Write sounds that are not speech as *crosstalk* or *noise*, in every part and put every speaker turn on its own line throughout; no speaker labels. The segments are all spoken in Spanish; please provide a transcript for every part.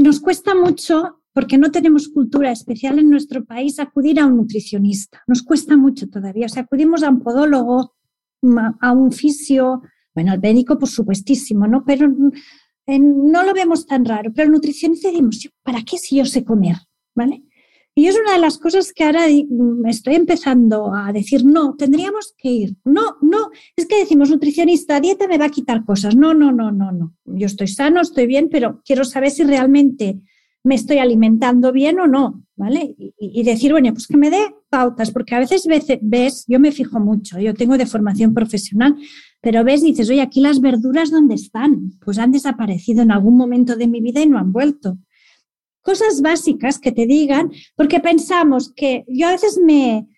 Nos cuesta mucho, porque no tenemos cultura especial en nuestro país, acudir a un nutricionista. Nos cuesta mucho todavía. O sea, acudimos a un podólogo, a un fisio, bueno, al médico, por supuestísimo, ¿no? Pero eh, no lo vemos tan raro. Pero el nutricionista decimos, ¿para qué si yo sé comer? ¿Vale? Y es una de las cosas que ahora estoy empezando a decir, no, tendríamos que ir. No, no, es que decimos, nutricionista, dieta me va a quitar cosas. No, no, no, no, no. Yo estoy sano, estoy bien, pero quiero saber si realmente me estoy alimentando bien o no, ¿vale? Y, decir, bueno, pues que me dé pautas, porque a veces ves, ves, yo me fijo mucho, yo tengo de formación profesional, pero ves y dices, oye, aquí las verduras, ¿dónde están? Pues han desaparecido en algún momento de mi vida y no han vuelto cosas básicas que te digan, porque pensamos que yo a veces me,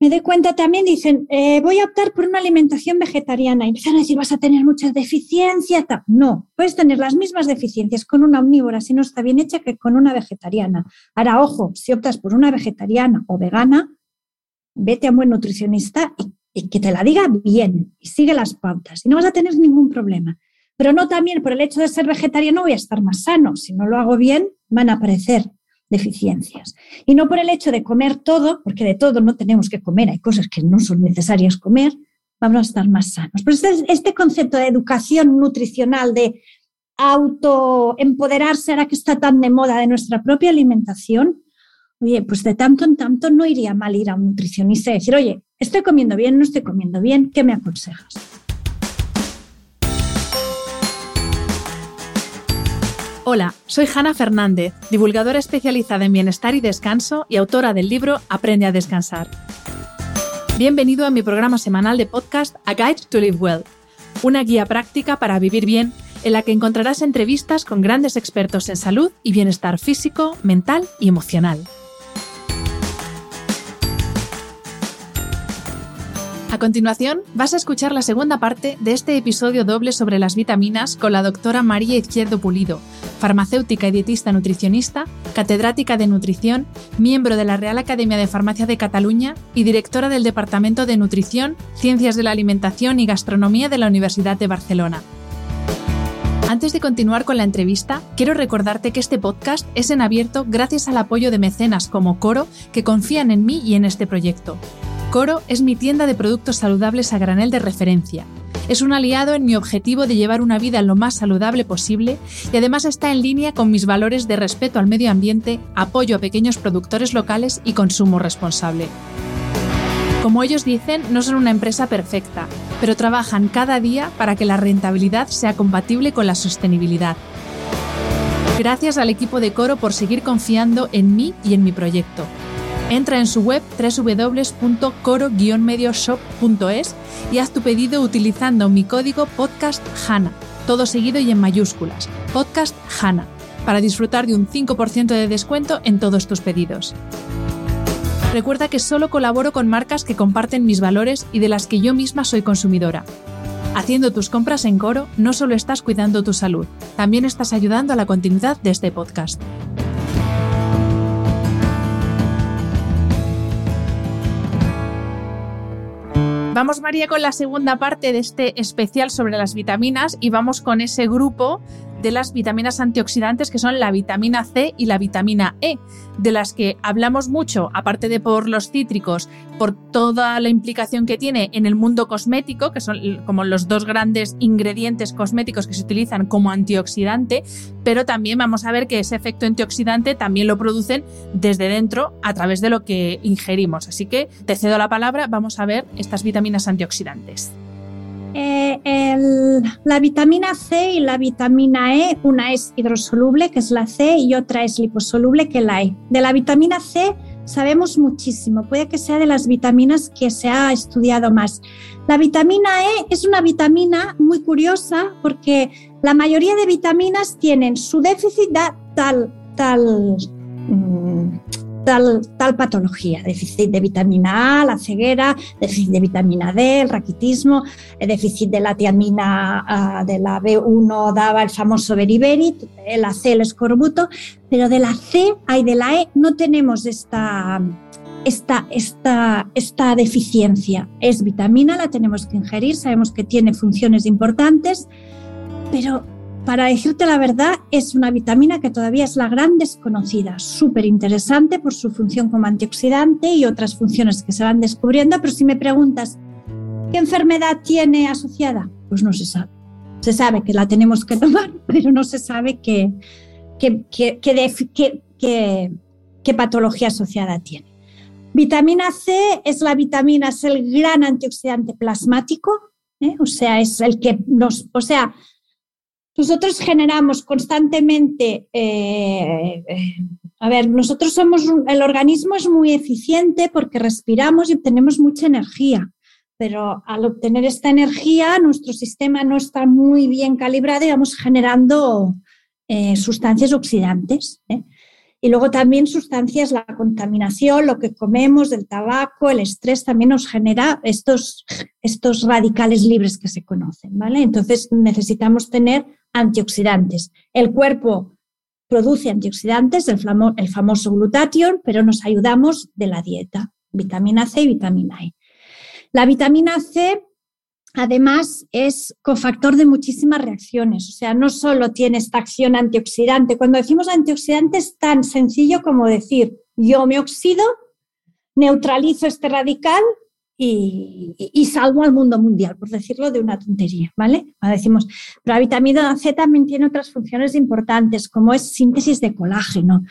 me doy cuenta también, dicen, eh, voy a optar por una alimentación vegetariana. Y empiezan a decir, vas a tener muchas deficiencias. No, puedes tener las mismas deficiencias con una omnívora si no está bien hecha que con una vegetariana. Ahora, ojo, si optas por una vegetariana o vegana, vete a un buen nutricionista y, y que te la diga bien y sigue las pautas y no vas a tener ningún problema pero no también por el hecho de ser vegetariano voy a estar más sano. Si no lo hago bien, van a aparecer deficiencias. Y no por el hecho de comer todo, porque de todo no tenemos que comer, hay cosas que no son necesarias comer, vamos a estar más sanos. Pero este, este concepto de educación nutricional, de autoempoderarse, ahora que está tan de moda de nuestra propia alimentación, oye, pues de tanto en tanto no iría mal ir a un nutricionista y decir, oye, estoy comiendo bien, no estoy comiendo bien, ¿qué me aconsejas?
Hola, soy Hanna Fernández, divulgadora especializada en bienestar y descanso y autora del libro Aprende a descansar. Bienvenido a mi programa semanal de podcast A Guide to Live Well, una guía práctica para vivir bien en la que encontrarás entrevistas con grandes expertos en salud y bienestar físico, mental y emocional. A continuación, vas a escuchar la segunda parte de este episodio doble sobre las vitaminas con la doctora María Izquierdo Pulido, farmacéutica y dietista nutricionista, catedrática de nutrición, miembro de la Real Academia de Farmacia de Cataluña y directora del Departamento de Nutrición, Ciencias de la Alimentación y Gastronomía de la Universidad de Barcelona. Antes de continuar con la entrevista, quiero recordarte que este podcast es en abierto gracias al apoyo de mecenas como Coro que confían en mí y en este proyecto. Coro es mi tienda de productos saludables a granel de referencia. Es un aliado en mi objetivo de llevar una vida lo más saludable posible y además está en línea con mis valores de respeto al medio ambiente, apoyo a pequeños productores locales y consumo responsable. Como ellos dicen, no son una empresa perfecta, pero trabajan cada día para que la rentabilidad sea compatible con la sostenibilidad. Gracias al equipo de Coro por seguir confiando en mí y en mi proyecto. Entra en su web www.coro-medioshop.es y haz tu pedido utilizando mi código podcast todo seguido y en mayúsculas, podcast para disfrutar de un 5% de descuento en todos tus pedidos. Recuerda que solo colaboro con marcas que comparten mis valores y de las que yo misma soy consumidora. Haciendo tus compras en Coro, no solo estás cuidando tu salud, también estás ayudando a la continuidad de este podcast. Vamos, María, con la segunda parte de este especial sobre las vitaminas y vamos con ese grupo de las vitaminas antioxidantes que son la vitamina C y la vitamina E, de las que hablamos mucho, aparte de por los cítricos, por toda la implicación que tiene en el mundo cosmético, que son como los dos grandes ingredientes cosméticos que se utilizan como antioxidante, pero también vamos a ver que ese efecto antioxidante también lo producen desde dentro a través de lo que ingerimos. Así que te cedo la palabra, vamos a ver estas vitaminas antioxidantes.
Eh, la vitamina C y la vitamina E, una es hidrosoluble, que es la C, y otra es liposoluble, que es la E. De la vitamina C sabemos muchísimo. Puede que sea de las vitaminas que se ha estudiado más. La vitamina E es una vitamina muy curiosa porque la mayoría de vitaminas tienen su déficit tal, tal, mm, tal, patología, déficit de vitamina A, la ceguera, déficit de vitamina D, el raquitismo, el déficit de la tiamina ah, de la B1 daba el famoso beriberi, la C, el escorbuto, pero de la C y de la E no tenemos esta, esta, esta, esta deficiencia. Es vitamina, la tenemos que ingerir, sabemos que tiene funciones importantes, pero para decirte la verdad, es una vitamina que todavía es la gran desconocida, súper interesante por su función como antioxidante y otras funciones que se van descubriendo, pero si me preguntas, ¿qué enfermedad tiene asociada? Pues no se sabe. Se sabe que la tenemos que tomar, *laughs* pero no se sabe qué, qué, qué, patología asociada tiene. Vitamina C es la vitamina, es el gran antioxidante plasmático, ¿eh? o sea, es el que nos, o sea, nosotros generamos constantemente, eh, eh, a ver, nosotros somos, el organismo es muy eficiente porque respiramos y obtenemos mucha energía, pero al obtener esta energía nuestro sistema no está muy bien calibrado y vamos generando eh, sustancias oxidantes. Y luego también sustancias, la contaminación, lo que comemos, del tabaco, el estrés también nos genera estos, estos radicales libres que se conocen, ¿vale? Entonces necesitamos tener antioxidantes. El cuerpo produce antioxidantes, el, famoso glutatión, pero nos ayudamos de la dieta, vitamina C y vitamina E. La vitamina C además es cofactor de muchísimas reacciones, o sea, no solo tiene esta acción antioxidante, cuando decimos antioxidante es tan sencillo como decir, yo me oxido, neutralizo este radical y, salvo al mundo mundial, por decirlo de una tontería, ¿vale? decimos, pero la vitamina C también tiene otras funciones importantes, como es síntesis de colágeno.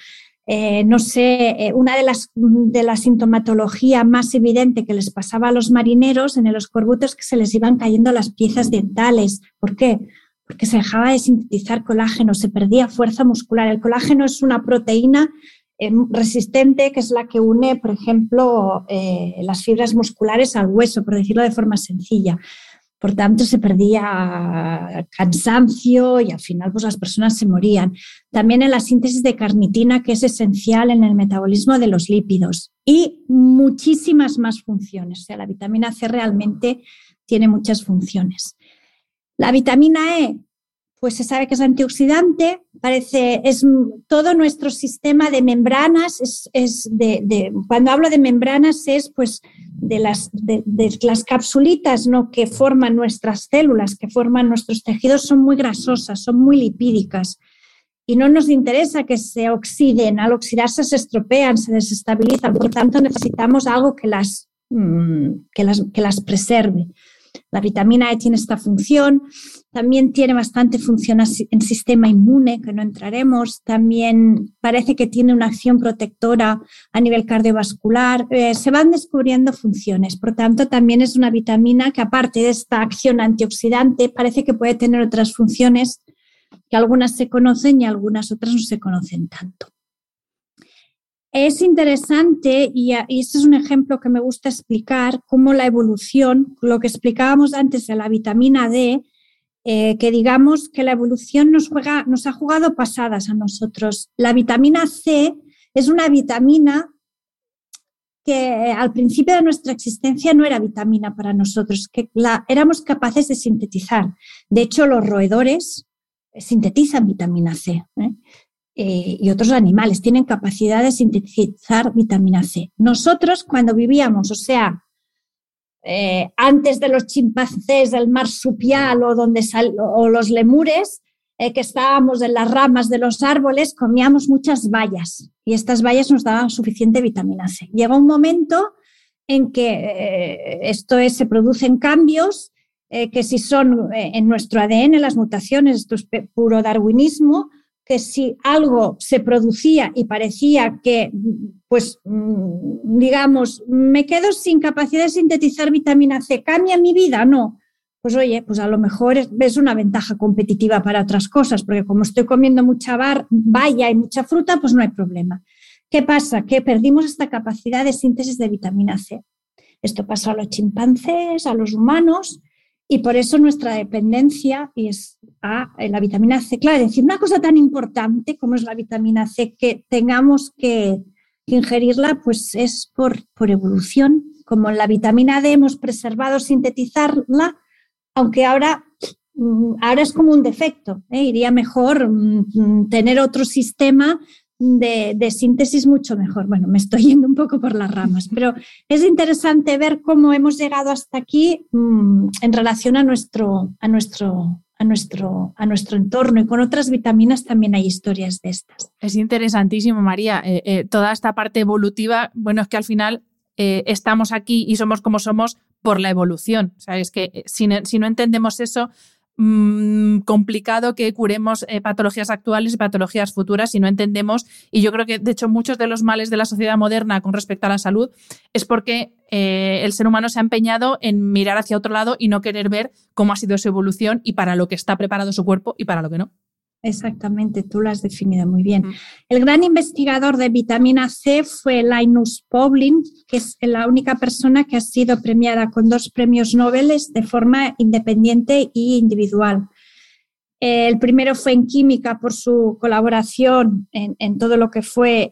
Eh, no sé, eh, una de las, de la sintomatología más evidente que les pasaba a los marineros en los corbutos es que se les iban cayendo las piezas dentales. ¿Por qué? Porque se dejaba de sintetizar colágeno, se perdía fuerza muscular. El colágeno es una proteína Em, resistente, que es la que une, por ejemplo, eh, las fibras musculares al hueso, por decirlo de forma sencilla. Por tanto, se perdía cansancio y al final pues, las personas se morían. También en la síntesis de carnitina, que es esencial en el metabolismo de los lípidos. Y muchísimas más funciones. O sea, la vitamina C realmente tiene muchas funciones. La vitamina E pues se sabe que es antioxidante, parece, es todo nuestro sistema de membranas, es, de, cuando hablo de membranas es pues de las, de, las capsulitas ¿no? que forman nuestras células, que forman nuestros tejidos, son muy grasosas, son muy lipídicas y no nos interesa que se oxiden, al oxidarse se estropean, se desestabilizan, por tanto necesitamos algo que las, mm, que las, que las preserve. La vitamina E tiene esta función, también tiene bastante función en sistema inmune, que no entraremos, también parece que tiene una acción protectora a nivel cardiovascular, eh, se van descubriendo funciones, por tanto también es una vitamina que aparte de esta acción antioxidante, parece que puede tener otras funciones que algunas se conocen y algunas otras no se conocen tanto. Es interesante, y, este es un ejemplo que me gusta explicar, cómo la evolución, lo que explicábamos antes de la vitamina D, eh, que digamos que la evolución nos, juega, nos ha jugado pasadas a nosotros. La vitamina C es una vitamina que al principio de nuestra existencia no era vitamina para nosotros, que éramos capaces de sintetizar. De hecho, los roedores sintetizan vitamina C. ¿eh? Eh, y otros animales tienen capacidad de sintetizar vitamina C. Nosotros cuando vivíamos, o sea, eh, antes de los chimpancés, del marsupial o, donde o los lemures, eh, que estábamos en las ramas de los árboles, comíamos muchas bayas y estas bayas nos daban suficiente vitamina C. Llega un momento en que esto es, se producen cambios que si son en nuestro ADN, las mutaciones, esto es puro darwinismo, que si algo se producía y parecía que, pues, mm, digamos, me quedo sin capacidad de sintetizar vitamina C, ¿cambia mi vida? No. Pues oye, pues a lo mejor es, una ventaja competitiva para otras cosas, porque como estoy comiendo mucha bar, valla y mucha fruta, pues no hay problema. ¿Qué pasa? Que perdimos esta capacidad de síntesis de vitamina C. Esto pasó a los chimpancés, a los humanos, y por eso nuestra dependencia es a la vitamina C. Claro, es decir, una cosa tan importante como es la vitamina C, que tengamos que, ingerirla, pues es por, por evolución. Como la vitamina D hemos preservado sintetizarla, aunque ahora mm, ahora es como un defecto. ¿eh? Iría mejor mm, tener otro sistema de, síntesis mucho mejor. Bueno, me estoy yendo un poco por las ramas, pero es interesante ver cómo hemos llegado hasta aquí mm, en relación a nuestro, a nuestro, a nuestro, a nuestro entorno y con otras vitaminas también hay historias de estas.
Es interesantísimo, María. Eh, eh, toda esta parte evolutiva, bueno, es que al final eh, estamos aquí y somos como somos por la evolución. Es que si no entendemos eso, Mm, complicado que curemos eh, patologías actuales y patologías futuras si no entendemos. Y yo creo que, de hecho, muchos de los males de la sociedad moderna con respecto a la salud es porque eh, el ser humano se ha empeñado en mirar hacia otro lado y no querer ver cómo ha sido su evolución y para lo que está preparado su cuerpo y para lo que no.
Exactamente, tú lo has definido muy bien. El gran investigador de vitamina C fue Linus Pauling, que es la única persona que ha sido premiada con dos premios Nobel de forma independiente e individual. El primero fue en química por su colaboración en, todo lo que fue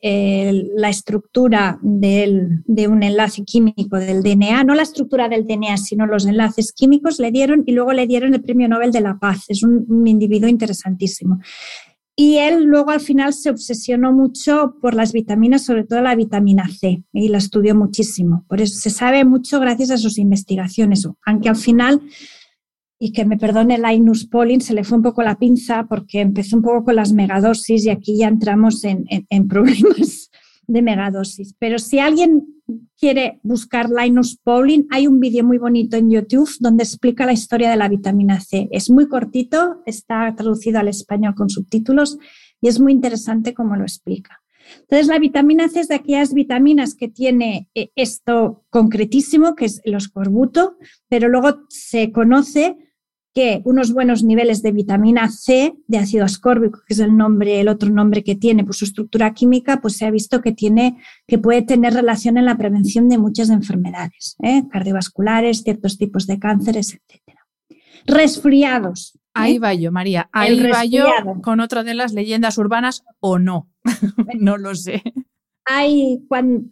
la estructura de un enlace químico del DNA, no la estructura del DNA, sino los enlaces químicos le dieron y luego le dieron el Premio Nobel de la Paz. Es un individuo interesantísimo. Y él luego al final se obsesionó mucho por las vitaminas, sobre todo la vitamina C, y la estudió muchísimo. Por eso se sabe mucho gracias a sus investigaciones, aunque al final y que me perdone Linus Pauling, se le fue un poco la pinza porque empezó un poco con las megadosis y aquí ya entramos en, problemas *laughs* de megadosis. Pero si alguien quiere buscar Linus Pauling, hay un vídeo muy bonito en YouTube donde explica la historia de la vitamina C. Es muy cortito, está traducido al español con subtítulos y es muy interesante cómo lo explica. Entonces, la vitamina C es de aquellas vitaminas que tiene eh, esto concretísimo, que es el escorbuto, pero luego se conoce que unos buenos niveles de vitamina C, de ácido ascórbico, que es el nombre, el otro nombre que tiene por su estructura química, pues se ha visto que tiene, que puede tener relación en la prevención de muchas enfermedades, ¿eh? cardiovasculares, ciertos tipos de cánceres, etc. Resfriados. ¿eh?
Ahí va yo, María. Ahí va yo con otra de las leyendas urbanas o no. *laughs* no lo sé.
Hay cuando,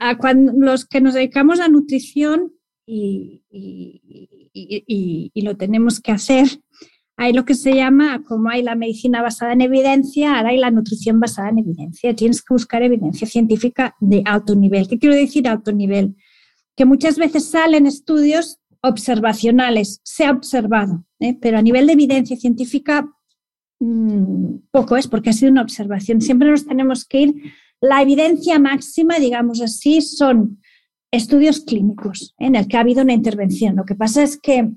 los que nos dedicamos a nutrición y, y, lo tenemos que hacer. Hay lo que se llama, como hay la medicina basada en evidencia, ahora hay la nutrición basada en evidencia. Tienes que buscar evidencia científica de alto nivel. ¿Qué quiero decir alto nivel? Que muchas veces salen estudios observacionales, se ha observado, ¿eh? pero a nivel de evidencia científica mm, poco es porque ha sido una observación. Siempre nos tenemos que ir. La evidencia máxima, digamos así, son estudios clínicos en el que ha habido una intervención. Lo que pasa es que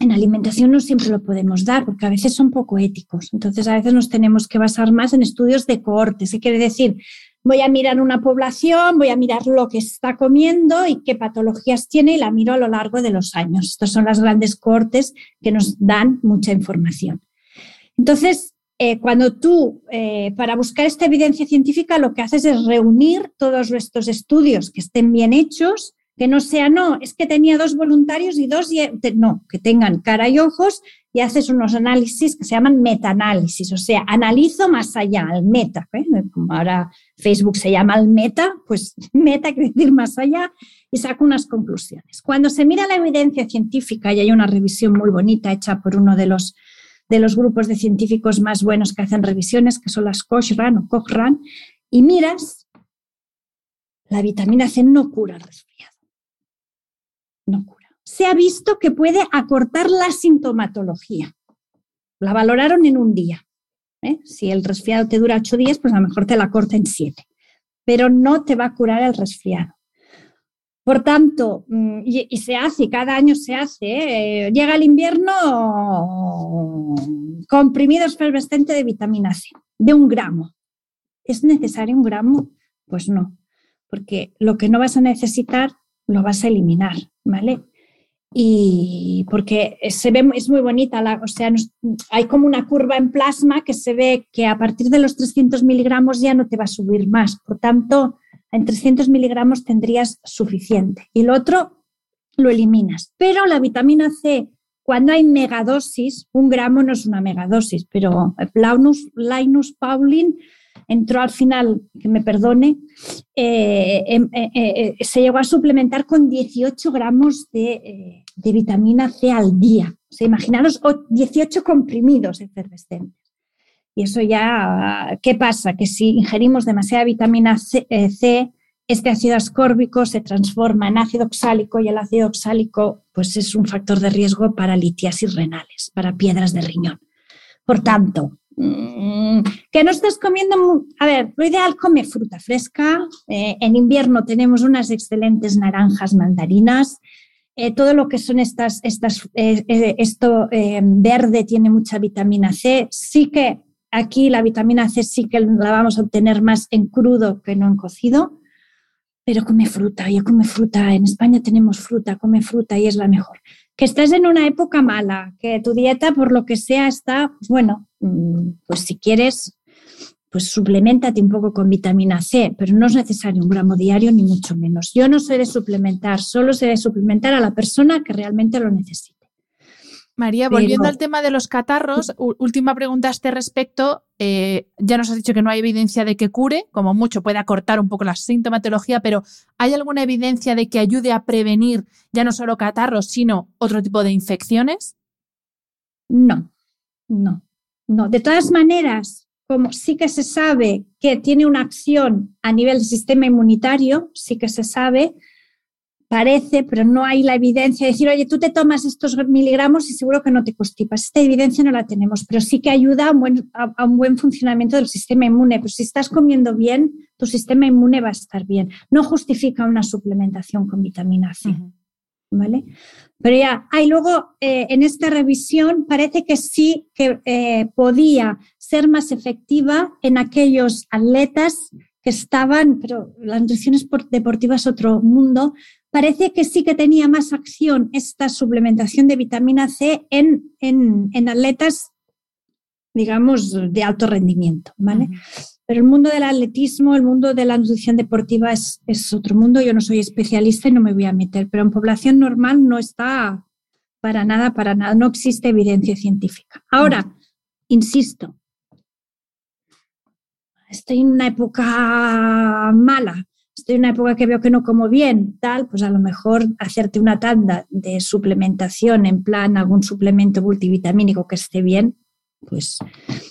en alimentación no siempre lo podemos dar porque a veces son poco éticos. Entonces a veces nos tenemos que basar más en estudios de cohortes. ¿Qué quiere decir? Voy a mirar una población, voy a mirar lo que está comiendo y qué patologías tiene y la miro a lo largo de los años. Estos son las grandes cohortes que nos dan mucha información. Entonces, eh, cuando tú, eh, para buscar esta evidencia científica, lo que haces es reunir todos estos estudios que estén bien hechos, que no sea, no, es que tenía dos voluntarios y dos, no, que tengan cara y ojos y haces unos análisis que se llaman metaanálisis, o sea, analizo más allá, al meta, ¿eh? como ahora Facebook se llama al meta, pues *laughs* meta quiere decir más allá y saco unas conclusiones. Cuando se mira la evidencia científica, y hay una revisión muy bonita hecha por uno de los de los grupos de científicos más buenos que hacen revisiones, que son las Cochrane o Cochrane, y miras, la vitamina C no cura el resfriado. No cura. Se ha visto que puede acortar la sintomatología. La valoraron en un día. ¿eh? Si el resfriado te dura ocho días, pues a lo mejor te la corta en siete. Pero no te va a curar el resfriado. Por tanto, mm, y, se hace, cada año se hace, ¿eh? llega el invierno, comprimido efervescente de vitamina C, de un gramo. ¿Es necesario un gramo? Pues no, porque lo que no vas a necesitar lo vas a eliminar, ¿vale? Y porque se ve, es muy bonita, la, o sea, hay como una curva en plasma que se ve que a partir de los 300 miligramos ya no te va a subir más. Por tanto, en 300 miligramos tendrías suficiente. Y lo otro lo eliminas. Pero la vitamina C, cuando hay megadosis, un gramo no es una megadosis, pero Linus, Linus Pauling entró al final, que me perdone, eh, em, eh, eh, se llegó a suplementar con 18 gramos de, vitamina C al día. O sea, imaginaros 18 comprimidos efervescentes. Y eso ya, ¿qué pasa? Que si ingerimos demasiada vitamina C, este ácido ascórbico se transforma en ácido oxálico y el ácido oxálico pues es un factor de riesgo para litiasis renales, para piedras de riñón. Por tanto, Mm, que no estás comiendo, a ver, lo ideal come fruta fresca. Eh, en invierno tenemos unas excelentes naranjas mandarinas. Eh, todo lo que son estas, estas eh, esto verde tiene mucha vitamina C. Sí que aquí la vitamina C sí que la vamos a obtener más en crudo que no en cocido, pero come fruta. Yo come fruta. En España tenemos fruta, come fruta y es la mejor que estés en una época mala, que tu dieta por lo que sea está, pues bueno, mm, pues si quieres, pues suplementate un poco con vitamina C, pero no es necesario un gramo diario ni mucho menos. Yo no sé de suplementar, solo sé de suplementar a la persona que realmente lo necesite.
María, volviendo al tema de los catarros, última pregunta a este respecto. Eh, ya nos has dicho que no hay evidencia de que cure, como mucho puede acortar un poco la sintomatología, pero ¿hay alguna evidencia de que ayude a prevenir ya no solo catarros, sino otro tipo de infecciones?
No, no, no. De todas maneras, como sí que se sabe que tiene una acción a nivel del sistema inmunitario, sí que se sabe, parece, pero no hay la evidencia de decir, oye, tú te tomas estos miligramos y seguro que no te constipas. Esta evidencia no la tenemos, pero sí que ayuda a un buen, a, un buen funcionamiento del sistema inmune. Pues si estás comiendo bien, tu sistema inmune va a estar bien. No justifica una suplementación con vitamina C. ¿Vale? Pero ya, hay luego eh, en esta revisión parece que sí que eh, podía ser más efectiva en aquellos atletas que estaban, pero la nutrición deportiva es otro mundo, parece que sí que tenía más acción esta suplementación de vitamina C en, en, atletas, digamos, de alto rendimiento, ¿vale? Pero el mundo del atletismo, el mundo de la nutrición deportiva es, es, otro mundo. Yo no soy especialista y no me voy a meter, pero en población normal no está para nada, para nada, no existe evidencia científica. Ahora, insisto, estoy en una época mala, estoy en una época que veo que no como bien, tal, pues a lo mejor hacerte una tanda de suplementación en plan algún suplemento multivitamínico que esté bien, pues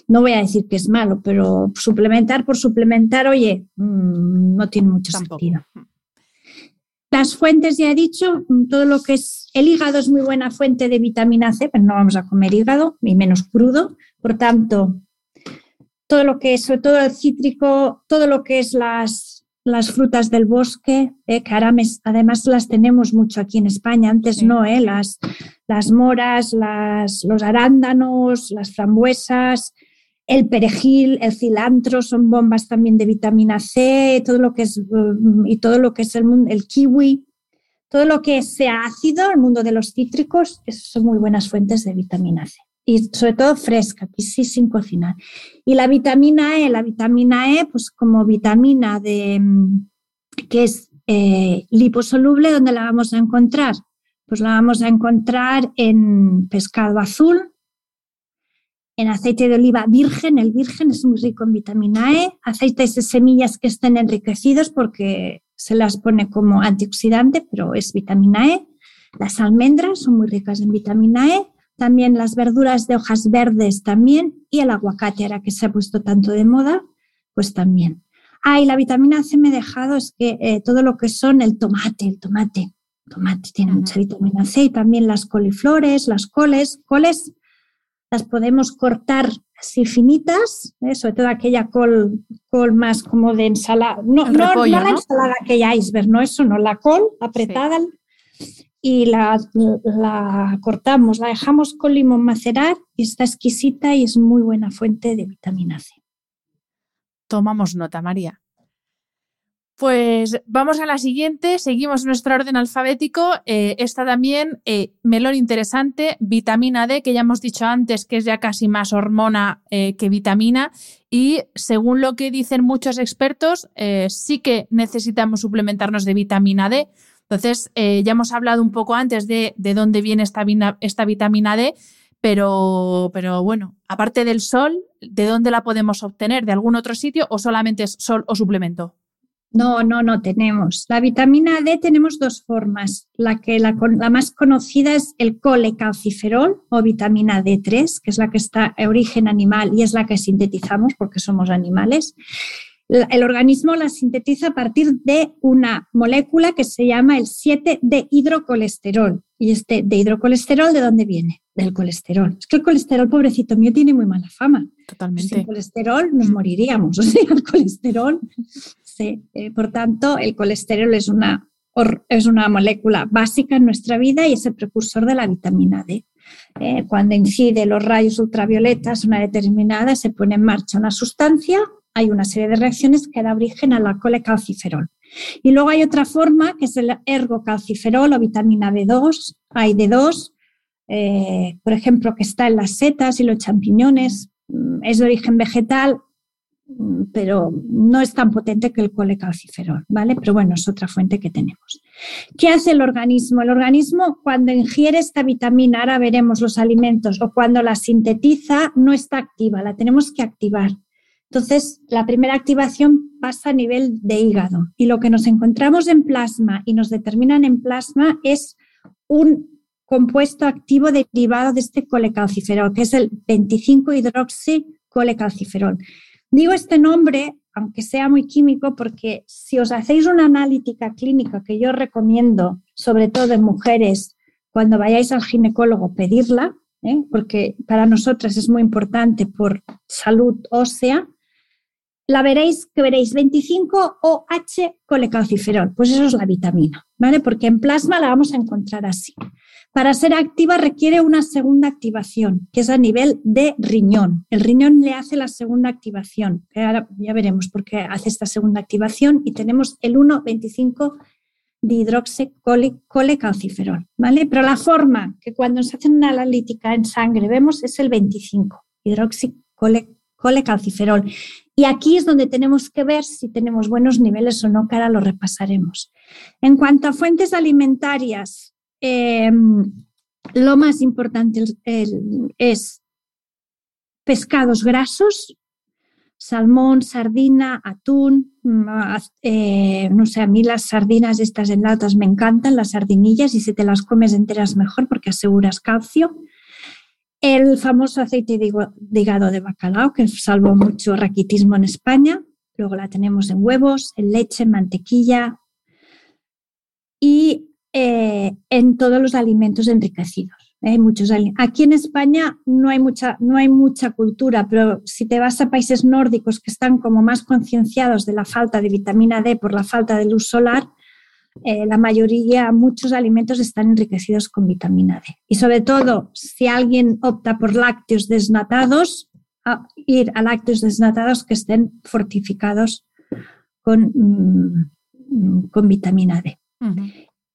no voy a decir que es malo, pero suplementar por suplementar, oye, mm, no tiene mucho sentido. Las fuentes, ya he dicho, todo lo que es el hígado es muy buena fuente de vitamina C, pero no vamos a comer hígado, ni menos crudo. Por tanto, todo lo que es, sobre todo el cítrico, todo lo que es las, las frutas del bosque, eh, que además las tenemos mucho aquí en España, antes no, eh, las, las moras, las, los arándanos, las frambuesas, el perejil, el cilantro son bombas también de vitamina C, todo lo que es, mm, y todo lo que es el, el kiwi, todo lo que sea ácido, el mundo de los cítricos, son muy buenas fuentes de vitamina C y sobre todo fresca, que sí sin cocinar. Y la vitamina E, la vitamina E, pues como vitamina de, mm, que es eh, liposoluble, ¿dónde la vamos a encontrar? Pues la vamos a encontrar en pescado azul, en aceite de oliva virgen, el virgen es muy rico en vitamina E, aceites de semillas que estén enriquecidos porque se las pone como antioxidante, pero es vitamina E. Las almendras son muy ricas en vitamina E, también las verduras de hojas verdes también y el aguacate, ahora que se ha puesto tanto de moda, pues también. Ah, y la vitamina C me he dejado, es que eh, todo lo que son el tomate, el tomate, tomate tiene mucha vitamina C y también las coliflores, las coles, coles las podemos cortar así finitas, ¿eh? sobre todo aquella col, col más como de ensalada, no, no, la ensalada aquella iceberg, no eso, no, la col apretada, y la, cortamos, la dejamos con limón macerar y está exquisita y es muy buena fuente de vitamina C.
Tomamos nota, María. Pues vamos a la siguiente, seguimos nuestro orden alfabético. Eh, esta también, eh, melón interesante, vitamina D, que ya hemos dicho antes que es ya casi más hormona eh, que vitamina. Y según lo que dicen muchos expertos, sí que necesitamos suplementarnos de vitamina D. Entonces, ya hemos hablado un poco antes de, de dónde viene esta, esta vitamina D, pero, pero bueno, aparte del sol, ¿de dónde la podemos obtener? ¿De algún otro sitio o solamente es sol o suplemento?
No, no, no tenemos. La vitamina D tenemos dos formas. La, que, la, más conocida es el colecalciferol o vitamina D3, que es la que está de origen animal y es la que sintetizamos porque somos animales. El organismo la sintetiza a partir de una molécula que se llama el 7-de hidrocolesterol. ¿Y este de hidrocolesterol de dónde viene? Del colesterol. Es que el colesterol, pobrecito mío, tiene muy mala fama.
Totalmente.
Sin colesterol nos moriríamos. *laughs* O sea, el colesterol eh, por tanto, el colesterol es una, es una molécula básica en nuestra vida y es el precursor de la vitamina D. Eh, cuando incide los rayos ultravioletas una determinada, se pone en marcha una sustancia, hay una serie de reacciones que da origen a la colecalciferol. Y luego hay otra forma que es el ergocalciferol o vitamina B2, hay D2, eh, por ejemplo, que está en las setas y los champiñones, mm, es de origen vegetal, Mm, pero no es tan potente que el colecalciferol, ¿vale? Pero bueno, es otra fuente que tenemos. ¿Qué hace el organismo? El organismo cuando ingiere esta vitamina, ahora veremos los alimentos, o cuando la sintetiza, no está activa, la tenemos que activar. Entonces, la primera activación pasa a nivel de hígado y lo que nos encontramos en plasma y nos determinan en plasma es un compuesto activo derivado de este colecalciferol, que es el 25 hidroxi colecalciferol. Digo este nombre, aunque sea muy químico, porque si os hacéis una analítica clínica que yo recomiendo, sobre todo en mujeres, cuando vayáis al ginecólogo, pedirla, ¿eh? porque para nosotras es muy importante por salud ósea, la veréis que veréis 25 OH colecalciferol, pues eso es la vitamina, ¿vale? Porque en plasma la vamos a encontrar así. Para ser activa requiere una segunda activación, que es a nivel de riñón. El riñón le hace la segunda activación. Ahora ya veremos por qué hace esta segunda activación y tenemos el 1,25 hidroxicolecalciferol, ¿vale? Pero la forma que cuando se hace una analítica en sangre vemos es el 25 hidroxicolecalciferol. Y aquí es donde tenemos que ver si tenemos buenos niveles o no, que ahora lo repasaremos. En cuanto a fuentes alimentarias, Em, lo más importante es pescados grasos, salmón, sardina, atún, mm, eh, no sé, a mí las sardinas estas en latas me encantan, las sardinillas, y si te las comes enteras mejor porque aseguras calcio. El famoso aceite de hígado de bacalao, que salvó mucho raquitismo en España. Luego la tenemos en huevos, en leche, en mantequilla. Y eh, en todos los alimentos enriquecidos. Hay muchos Aquí en España no hay, mucha, no hay mucha cultura, pero si te vas a países nórdicos que están como más concienciados de la falta de vitamina D por la falta de luz solar, eh, la mayoría, muchos alimentos están enriquecidos con vitamina D. Y sobre todo, si alguien opta por lácteos desnatados, ir a lácteos desnatados que estén fortificados con, mm, con vitamina D.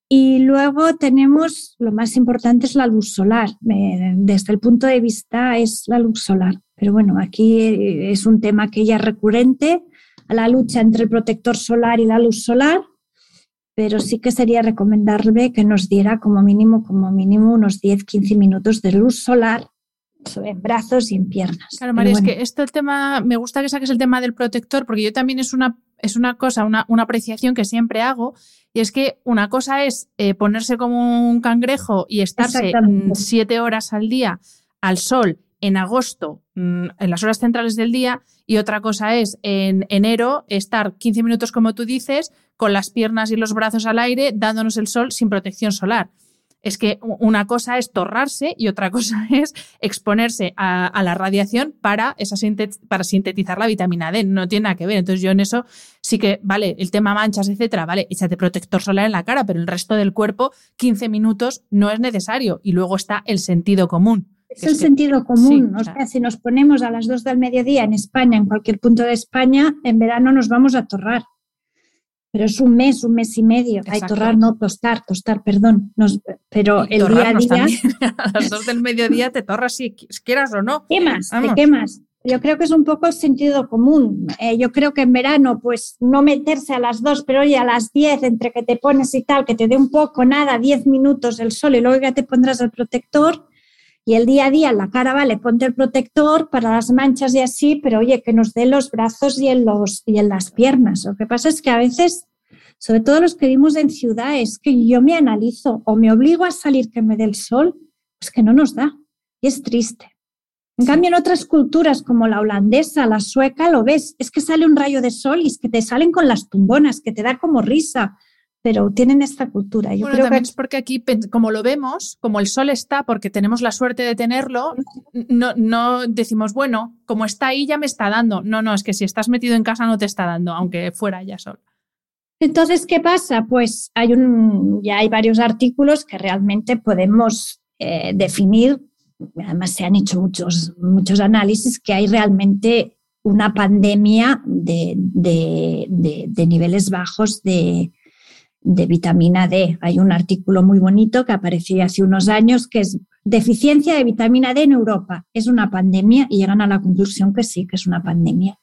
Y luego tenemos, lo más importante es la luz solar. Eh, desde el punto de vista es la luz solar. Pero bueno, aquí eh, es un tema que ya es recurrente, a la lucha entre el protector solar y la luz solar, pero sí que sería recomendable que nos diera como mínimo, como mínimo unos 10-15 minutos de luz solar en brazos y en piernas.
Claro, María, es que este tema, me gusta que saques el tema del protector, porque yo también es una, es una cosa, una, una apreciación que siempre hago, y es que una cosa es eh, ponerse como un cangrejo y estarse siete horas al día al sol en agosto, mm, en las horas centrales del día, y otra cosa es en enero estar 15 minutos, como tú dices, con las piernas y los brazos al aire, dándonos el sol sin protección solar es que una cosa es torrarse y otra *laughs* cosa es exponerse a, la radiación para, esa para sintetizar la vitamina D. No tiene nada que ver. Entonces yo en eso sí que, vale, el tema manchas, etcétera, vale, échate protector solar en la cara, pero el resto del cuerpo, 15 minutos no es necesario. Y luego está el sentido común.
Es el sentido común. o sea, si nos ponemos a las 2 del mediodía en España, en cualquier punto de España, en verano nos vamos a torrar pero es un mes, un mes y medio. Hay torrar, no tostar, tostar, perdón. pero el día a día. *laughs*
a las dos del mediodía te torras si quieras o no.
¿Qué más? ¿Qué más? Yo creo que es un poco el sentido común. Eh, yo creo que en verano, pues no meterse a las dos, pero oye, a las diez, entre que te pones y tal, que te dé un poco, nada, diez minutos el sol y luego ya te pondrás el protector. Y el día a día la cara, vale, ponte el protector para las manchas y así, pero oye, que nos dé los brazos y en, los, y en las piernas. Lo que pasa es que a veces, sobre todo los que vivimos en ciudad, es que yo me analizo o me obligo a salir que me dé el sol, pues que no nos da. Y es triste. En cambio, en otras culturas como la holandesa, la sueca, lo ves, es que sale un rayo de sol y es que te salen con las tumbonas, que te da como risa, pero tienen esta cultura.
Yo creo que es porque aquí, como lo vemos, como el sol está, porque tenemos la suerte de tenerlo, no, no decimos, bueno, como está ahí ya me está dando. No, no, es que si estás metido en casa no te está dando, aunque fuera ya sol.
Entonces, ¿qué pasa? Pues hay un, ya hay varios artículos que realmente podemos eh, definir además se han hecho muchos, muchos análisis, que hay realmente una pandemia de, niveles bajos de, vitamina D. Hay un artículo muy bonito que apareció hace unos años que es deficiencia de vitamina D en Europa. ¿Es una pandemia? Y llegan a la conclusión que sí, que es una pandemia.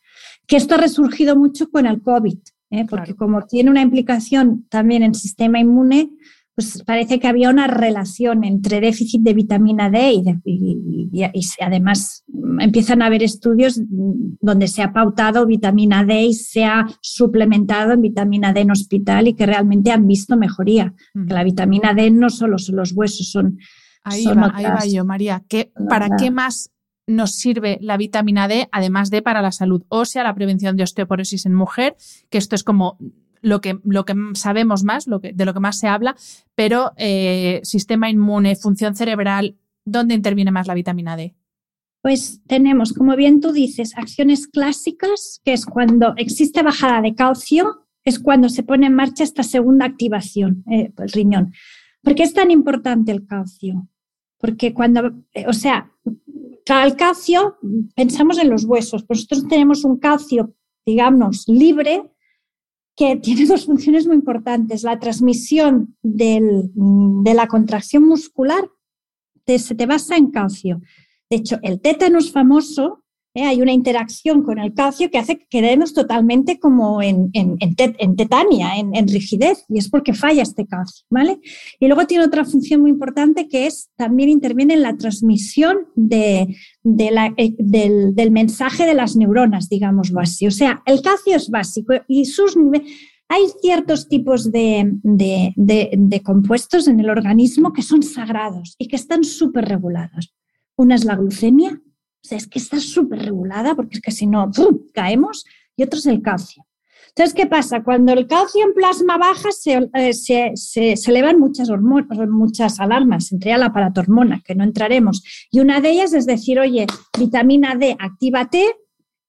Que esto ha resurgido mucho con el COVID, ¿eh? porque como tiene una implicación también en el sistema inmune, pues parece que había una relación entre déficit de vitamina D y, además empiezan a haber estudios donde se ha pautado vitamina D y se ha suplementado en vitamina D en hospital y que realmente han visto mejoría. Mm. Que la vitamina D no solo son los huesos, son...
Ahí, va, ahí va yo, María. ¿Qué, ¿Para qué más nos sirve la vitamina D, además de para la salud ósea, la prevención de osteoporosis en mujer, que esto es como lo que, lo que sabemos más, lo que, de lo que más se habla, pero eh, sistema inmune, función cerebral, ¿dónde interviene más la vitamina D?
Pues tenemos, como bien tú dices, acciones clásicas, que es cuando existe bajada de calcio, es cuando se pone en marcha esta segunda activación, eh, el riñón. ¿Por qué es tan importante el calcio? Porque cuando, eh, o sea, el calcio, pensamos en los huesos, pues nosotros tenemos un calcio, digamos, libre que tiene dos funciones muy importantes. La transmisión de la contracción muscular se te basa en calcio. De hecho, el tétanos famoso ¿eh? hay una interacción con el calcio que hace que quedemos totalmente como en, en, tetania, en, rigidez, y es porque falla este calcio, ¿vale? Y luego tiene otra función muy importante que es también interviene en la transmisión eh, del, mensaje de las neuronas, digámoslo así. O sea, el calcio es básico y sus hay ciertos tipos de, de, de, compuestos en el organismo que son sagrados y que están súper regulados. Una es la glucemia, o sea, es que está súper regulada porque es que si no, caemos. Y otro es el calcio. Entonces, ¿qué pasa? Cuando el calcio en plasma baja, se, eh, se, se, elevan muchas, hormonas, muchas alarmas, entre ellas la paratormona, que no entraremos. Y una de ellas es decir, oye, vitamina D, actívate.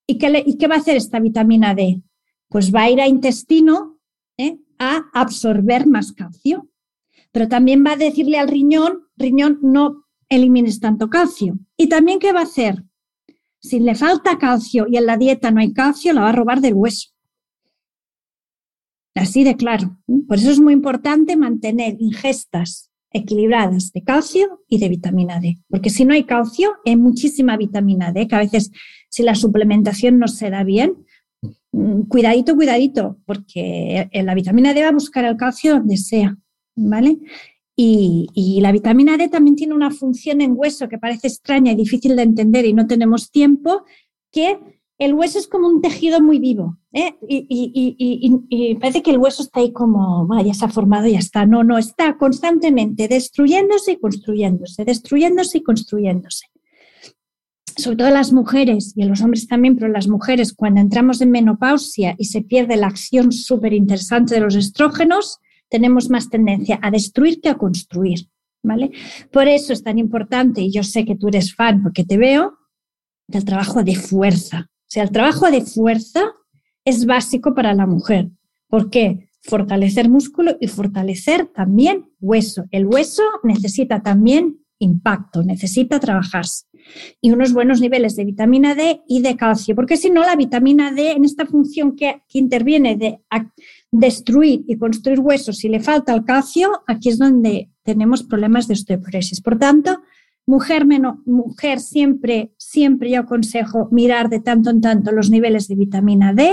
¿Y qué, ¿Y qué va a hacer esta vitamina D? Pues va a ir a intestino ¿eh? a absorber más calcio. Pero también va a decirle al riñón, riñón, no elimines tanto calcio. ¿Y también qué va a hacer? Si le falta calcio y en la dieta no hay calcio, la va a robar del hueso. Así de claro. Por eso es muy importante mantener ingestas equilibradas de calcio y de vitamina D. Porque si no hay calcio, hay muchísima vitamina D, que a veces si la suplementación no se da bien, mm, cuidadito, cuidadito, porque la vitamina D va a buscar el calcio donde sea. ¿Vale? Y, la vitamina D también tiene una función en hueso que parece extraña y difícil de entender y no tenemos tiempo, que el hueso es como un tejido muy vivo. ¿eh? Y, parece que el hueso está ahí como, ya se ha formado, ya está. No, no, está constantemente destruyéndose y construyéndose, destruyéndose y construyéndose. Sobre todo las mujeres y los hombres también, pero las mujeres cuando entramos en menopausia y se pierde la acción súper interesante de los estrógenos, tenemos más tendencia a destruir que a construir, ¿vale? Por eso es tan importante, y yo sé que tú eres fan porque te veo, del trabajo de fuerza. O sea, el trabajo de fuerza es básico para la mujer. ¿Por qué? Fortalecer músculo y fortalecer también hueso. El hueso necesita también impacto, necesita trabajarse. Y unos buenos niveles de vitamina D y de calcio, porque si no, la vitamina D en esta función que, que interviene de destruir y construir huesos si le falta el calcio, aquí es donde tenemos problemas de osteoporosis. Por tanto, mujer, menos, mujer siempre, siempre yo aconsejo mirar de tanto en tanto los niveles de vitamina D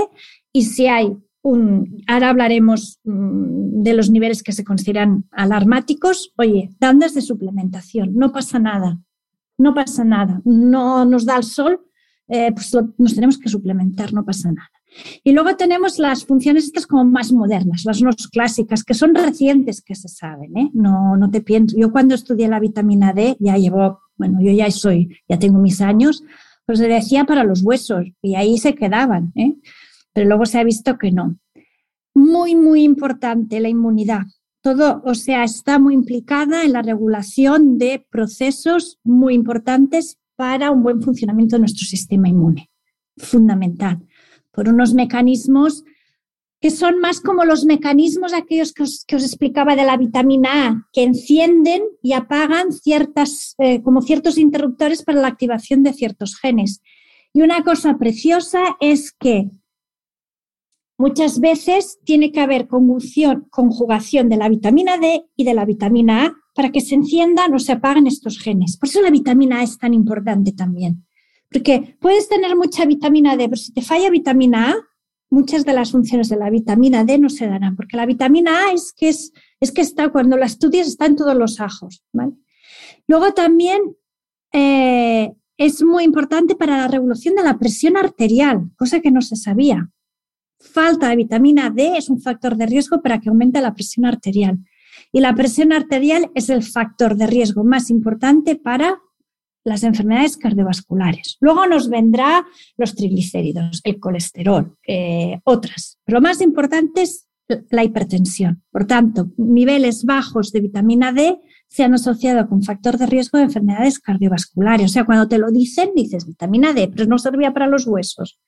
y si hay un, ahora hablaremos mm, de los niveles que se consideran alarmáticos, oye, tandas de suplementación, no pasa nada, no pasa nada, no nos da el sol, eh, pues nos tenemos que suplementar, no pasa nada. Y luego tenemos las funciones estas como más modernas, las no clásicas, que son recientes que se saben. ¿eh? No, no te pienso. Yo cuando estudié la vitamina D, ya llevo, bueno, yo ya soy, ya tengo mis años, pues se decía para los huesos y ahí se quedaban. ¿eh? Pero luego se ha visto que no. Muy, muy importante la inmunidad. Todo, o sea, está muy implicada en la regulación de procesos muy importantes para un buen funcionamiento de nuestro sistema inmune. Fundamental por unos mecanismos que son más como los mecanismos aquellos que os, explicaba de la vitamina A, que encienden y apagan ciertas, eh, como ciertos interruptores para la activación de ciertos genes. Y una cosa preciosa es que muchas veces tiene que haber conjugación, conjugación de la vitamina D y de la vitamina A para que se enciendan o se apaguen estos genes. Por eso la vitamina A es tan importante también. Porque puedes tener mucha vitamina D, pero si te falla vitamina A, muchas de las funciones de la vitamina D no se darán, porque la vitamina A es que, es, es que está, cuando la estudias, está en todos los ajos. Luego también eh, es muy importante para la regulación de la presión arterial, cosa que no se sabía. Falta de vitamina D es un factor de riesgo para que aumente la presión arterial. Y la presión arterial es el factor de riesgo más importante para las enfermedades cardiovasculares. Luego nos vendrá los triglicéridos, el colesterol, eh, otras. Pero lo más importante es la hipertensión. Por tanto, niveles bajos de vitamina D se han asociado con factor de riesgo de enfermedades cardiovasculares. O sea, cuando te lo dicen, dices vitamina D, pero no servía para los huesos.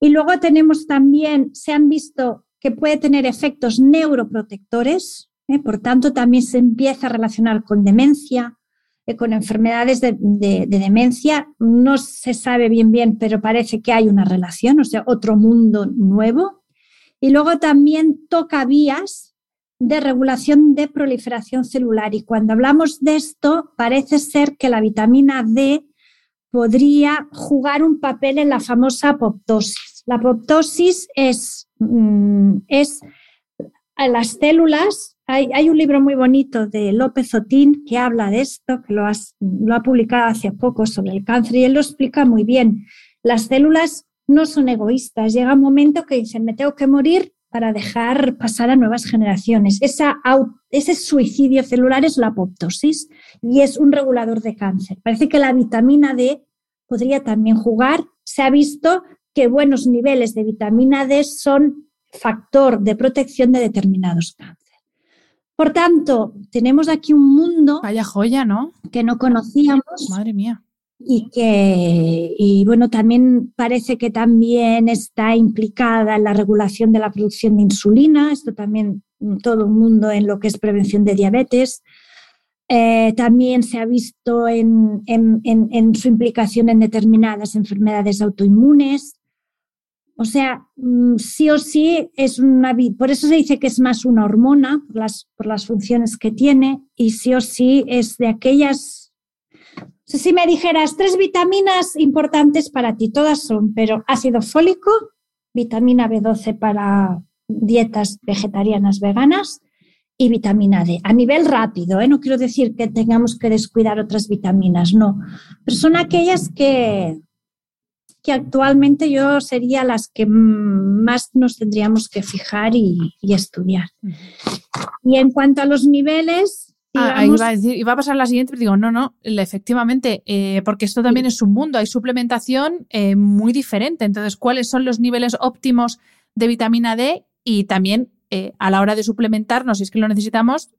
Y luego tenemos también, se han visto que puede tener efectos neuroprotectores, ¿eh? por tanto, también se empieza a relacionar con demencia, con enfermedades de, demencia. No se sabe bien bien, pero parece que hay una relación, o sea, otro mundo nuevo. Y luego también toca vías de regulación de proliferación celular. Y cuando hablamos de esto, parece ser que la vitamina D podría jugar un papel en la famosa apoptosis. La apoptosis es, mm, es las células hay, un libro muy bonito de López Otín que habla de esto, que lo, lo ha publicado hace poco sobre el cáncer y él lo explica muy bien. Las células no son egoístas. Llega un momento que dicen, me tengo que morir para dejar pasar a nuevas generaciones. Esa, ese suicidio celular es la apoptosis y es un regulador de cáncer. Parece que la vitamina D podría también jugar. Se ha visto que buenos niveles de vitamina D son factor de protección de determinados cánceres. Por tanto, tenemos aquí un mundo.
Vaya joya, ¿no?
Que no conocíamos.
Madre mía.
Y que, y bueno, también parece que también está implicada en la regulación de la producción de insulina. Esto también todo un mundo en lo que es prevención de diabetes. Eh, también se ha visto en, su implicación en determinadas enfermedades autoinmunes. O sea, mm, sí o sí es una, por eso se dice que es más una hormona, por las, por las funciones que tiene, y sí o sí es de aquellas, si me dijeras tres vitaminas importantes para ti, todas son, pero ácido fólico, vitamina B12 para dietas vegetarianas veganas y vitamina D. A nivel rápido, ¿eh? no quiero decir que tengamos que descuidar otras vitaminas, no, pero son aquellas que, que actualmente yo sería las que más nos tendríamos que fijar y, estudiar. Y en cuanto a los niveles...
Ah, iba, a decir, iba a pasar la siguiente, pero digo, no, no, efectivamente, eh, porque esto también es un mundo, hay suplementación eh, muy diferente. Entonces, ¿cuáles son los niveles óptimos de vitamina D? Y también eh, a la hora de suplementarnos, si es que lo necesitamos,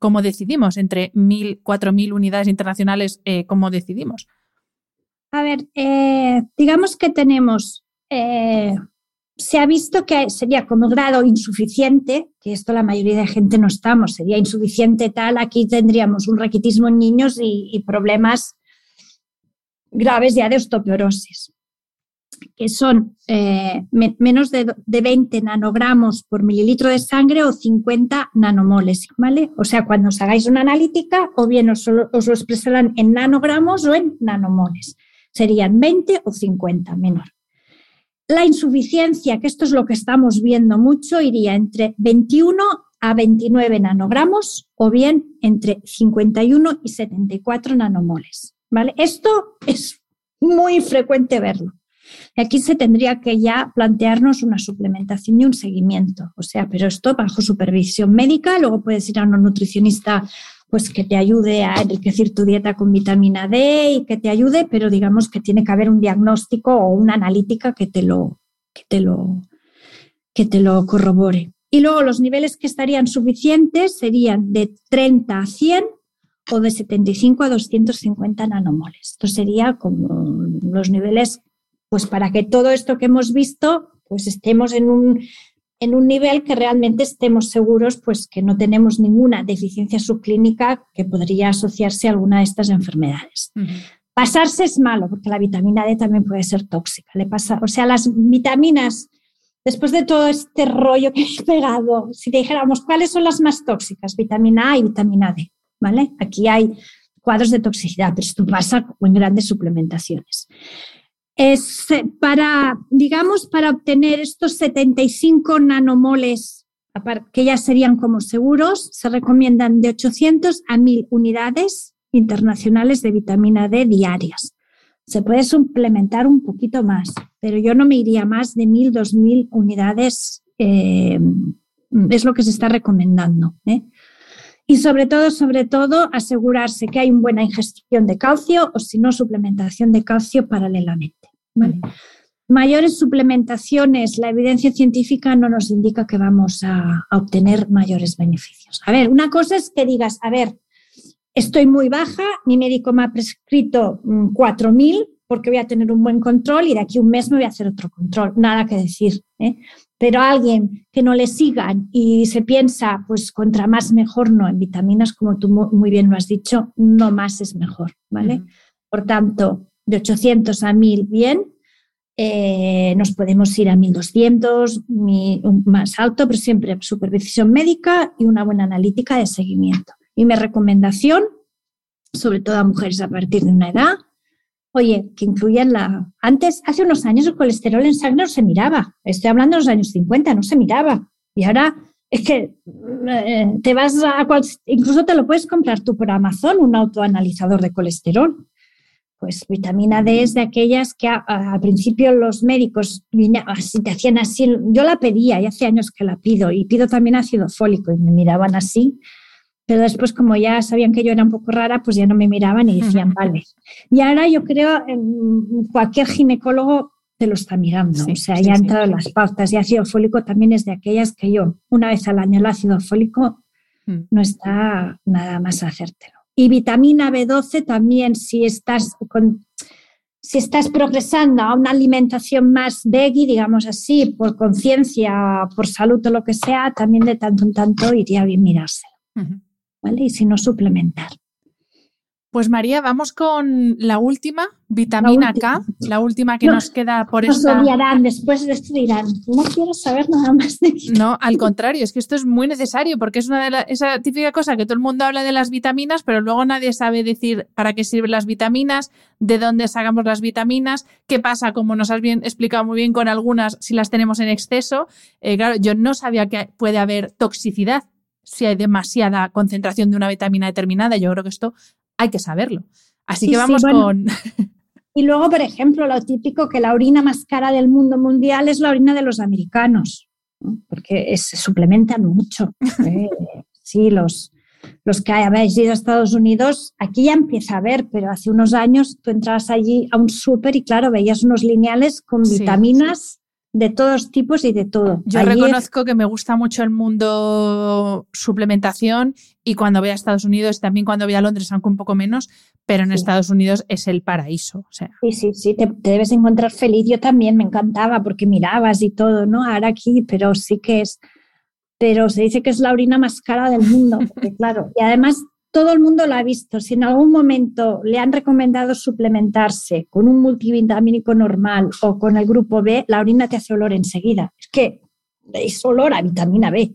¿cómo decidimos? Entre 1.000, 4.000 unidades internacionales, ¿cómo decidimos?
A ver, eh, digamos que tenemos, eh, se ha visto que sería como grado insuficiente, que esto la mayoría de gente no estamos, sería insuficiente tal, aquí tendríamos un raquitismo en niños y, problemas graves ya de osteoporosis. que son eh, menos de, 20 nanogramos por mililitro de sangre o 50 nanomoles, ¿vale? O sea, cuando os hagáis una analítica, o bien os, os lo expresarán en nanogramos o en nanomoles. Serían 20 o 50 menor. La insuficiencia, que esto es lo que estamos viendo mucho, iría entre 21 a 29 nanogramos o bien entre 51 y 74 nanomoles. ¿vale? Esto es muy frecuente verlo. Aquí se tendría que ya plantearnos una suplementación y un seguimiento. O sea, pero esto bajo supervisión médica, luego puedes ir a un nutricionista pues que te ayude a enriquecer tu dieta con vitamina D y que te ayude, pero digamos que tiene que haber un diagnóstico o una analítica que te lo, que te lo, que te lo corrobore. Y luego los niveles que estarían suficientes serían de 30 a 100 o de 75 a 250 nanomoles. Esto sería como los niveles, pues para que todo esto que hemos visto, pues estemos en un, en un nivel que realmente estemos seguros, pues que no tenemos ninguna deficiencia subclínica que podría asociarse a alguna de estas enfermedades. Pasarse es malo, porque la vitamina D también puede ser tóxica. Le pasa, o sea, las vitaminas después de todo este rollo que he pegado, si dijéramos cuáles son las más tóxicas, vitamina A y vitamina D, ¿vale? Aquí hay cuadros de toxicidad, pero esto pasa en grandes suplementaciones. Es eh, para, digamos, para obtener estos 75 nanomoles, que ya serían como seguros, se recomiendan de 800 a 1000 unidades internacionales de vitamina D diarias. Se puede suplementar un poquito más, pero yo no me iría más de 1.000, 2.000 unidades. Eh, es lo que se está recomendando. ¿eh? Y sobre todo, sobre todo, asegurarse que hay una buena ingestión de calcio o si no, suplementación de calcio paralelamente. Mayores suplementaciones, la evidencia científica no nos indica que vamos a, a obtener mayores beneficios. A ver, una cosa es que digas, a ver, estoy muy baja, mi médico me ha prescrito 4.000 mm, porque voy a tener un buen control y de aquí un mes me voy a hacer otro control, nada que decir. ¿eh? Pero alguien que no le sigan y se piensa, pues contra más mejor no, en vitaminas, como tú muy bien lo has dicho, no más es mejor, ¿vale? Por tanto, de 800 a 1000 bien, eh, nos podemos ir a 1200, más alto, pero siempre supervisión médica y una buena analítica de seguimiento. Y mi recomendación, sobre todo a mujeres a partir de una edad, oye, que incluyan la... Antes, hace unos años, el colesterol en sangre no se miraba. Estoy hablando de los años 50, no se miraba. Y ahora es que eh, te vas a... incluso te lo puedes comprar tú por Amazon, un autoanalizador de colesterol. Pues vitamina D es de aquellas que al principio los médicos así, te hacían así. Yo la pedía y hace años que la pido y pido también ácido fólico y me miraban así pero después, como ya sabían que yo era un poco rara, pues ya no me miraban y decían, vale. Y ahora yo creo, cualquier ginecólogo te lo está mirando. o sea, ya han entrado las pautas. Y ácido fólico también es de aquellas que yo, una vez al año, el ácido fólico mm. no está nada más hacértelo. Y vitamina B12 también, si estás con, si estás progresando a una alimentación más veggie, digamos así, por conciencia, por salud o lo que sea, también de tanto en tanto iría bien mirárselo. Y si no, suplementar.
Pues María, vamos con la última, vitamina K, la última que nos queda por
nos
esta.
odiarán, después de esto dirán, no quiero saber nada más de.
No, al contrario, es que esto es muy necesario porque es una de la, esa típica cosa que todo el mundo habla de las vitaminas, pero luego nadie sabe decir para qué sirven las vitaminas, de dónde sacamos las vitaminas, qué pasa, como nos has bien explicado muy bien con algunas, si las tenemos en exceso. Eh, claro, yo no sabía que puede haber toxicidad si hay demasiada concentración de una vitamina determinada. Yo creo que esto hay que saberlo. Así que vamos con... *laughs*
Y luego, por ejemplo, lo típico que la orina más cara del mundo mundial es la orina de los americanos, porque se suplementan mucho. *laughs* ¿eh? sí, los, los que habéis ido a Estados Unidos, aquí ya empieza a ver, pero hace unos años tú entrabas allí a un súper y claro, veías unos lineales con vitaminas de todos tipos y de todo.
Yo reconozco que me gusta mucho el mundo suplementación y cuando voy a Estados Unidos, también cuando voy a Londres, aunque un poco menos, pero en Estados Unidos es el paraíso. O sea.
Sí, sí, sí, te, debes encontrar feliz. Yo también me encantaba porque mirabas y todo, ¿no? Ahora aquí, pero sí que es, pero se dice que es la orina más cara del mundo, *laughs* claro, y además todo el mundo lo ha visto. Si en algún momento le han recomendado suplementarse con un multivitamínico normal o con el grupo B, la orina te hace olor enseguida. Es que es olor a vitamina B.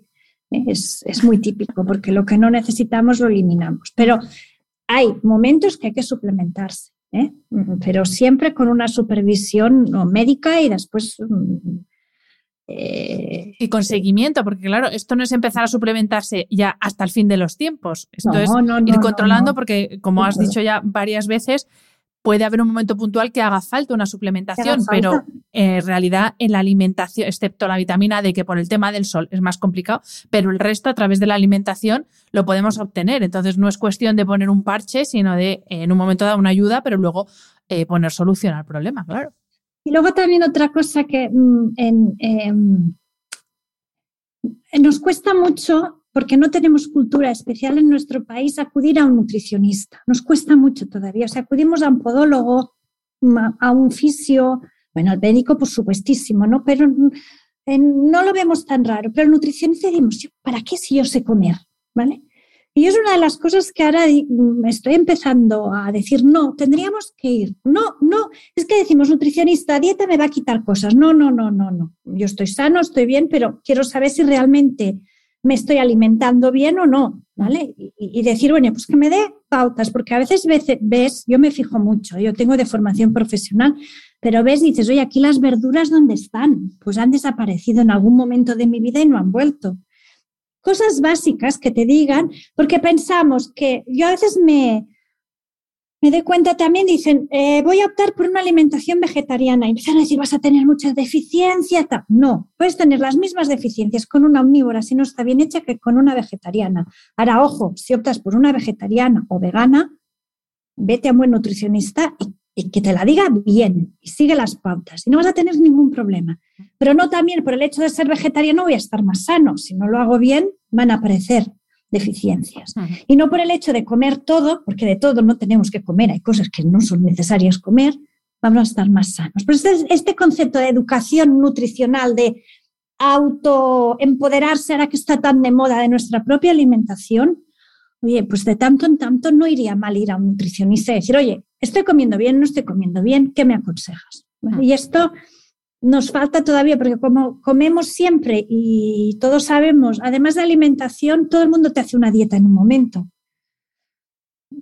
Es, es muy típico porque lo que no necesitamos lo eliminamos. Pero hay momentos que hay que suplementarse, ¿eh? pero siempre con una supervisión médica y después mm,
eh, y con seguimiento, porque claro, esto no es empezar a suplementarse ya hasta el fin de los tiempos. Esto es ir controlando, porque como has dicho ya varias veces, puede haber un momento puntual que haga falta una suplementación, pero en realidad en la alimentación, excepto la vitamina D, que por el tema del sol es más complicado, pero el resto a través de la alimentación lo podemos obtener. Entonces no es cuestión de poner un parche, sino de en un momento dar una ayuda, pero luego eh, poner solución al problema, claro.
Y luego también otra cosa que mm, em, nos cuesta mucho, porque no tenemos cultura especial en nuestro país, acudir a un nutricionista. Nos cuesta mucho todavía. O sea, acudimos a un podólogo, mm, a un fisio, bueno, al médico por supuestísimo, ¿no? Pero mm, no lo vemos tan raro. Pero el nutricionista decimos, ¿para qué si yo sé comer? ¿Vale? Y es una de las cosas que ahora me estoy empezando a decir, no, tendríamos que ir. No, no, es que decimos, nutricionista, dieta me va a quitar cosas. No, no, no, no, no. Yo estoy sano, estoy bien, pero quiero saber si realmente me estoy alimentando bien o no, ¿vale? Y, decir, bueno, pues que me dé pautas, porque a veces ves, ves, yo me fijo mucho, yo tengo de formación profesional, pero ves y dices, oye, aquí las verduras, ¿dónde están? Pues han desaparecido en algún momento de mi vida y no han vuelto cosas básicas que te digan, porque pensamos que yo a veces me, me doy cuenta también, dicen, eh, voy a optar por una alimentación vegetariana. Y empiezan a decir, vas a tener muchas deficiencias. No, puedes tener las mismas deficiencias con una omnívora si no está bien hecha que con una vegetariana. Ahora, ojo, si optas por una vegetariana o vegana, vete a un buen nutricionista y y que te la diga bien y sigue las pautas y no vas a tener ningún problema. Pero no también por el hecho de ser vegetariano voy a estar más sano. Si no lo hago bien, van a aparecer deficiencias. Y no por el hecho de comer todo, porque de todo no tenemos que comer, hay cosas que no son necesarias comer, vamos a estar más sanos. Pero este, este concepto de educación nutricional, de autoempoderarse, ahora que está tan de moda de nuestra propia alimentación, oye, pues de tanto en tanto no iría mal ir a un nutricionista y decir, oye, estoy comiendo bien, no estoy comiendo bien, ¿qué me aconsejas? Ah. Y esto nos falta todavía, porque como comemos siempre y todos sabemos, además de alimentación, todo el mundo te hace una dieta en un momento.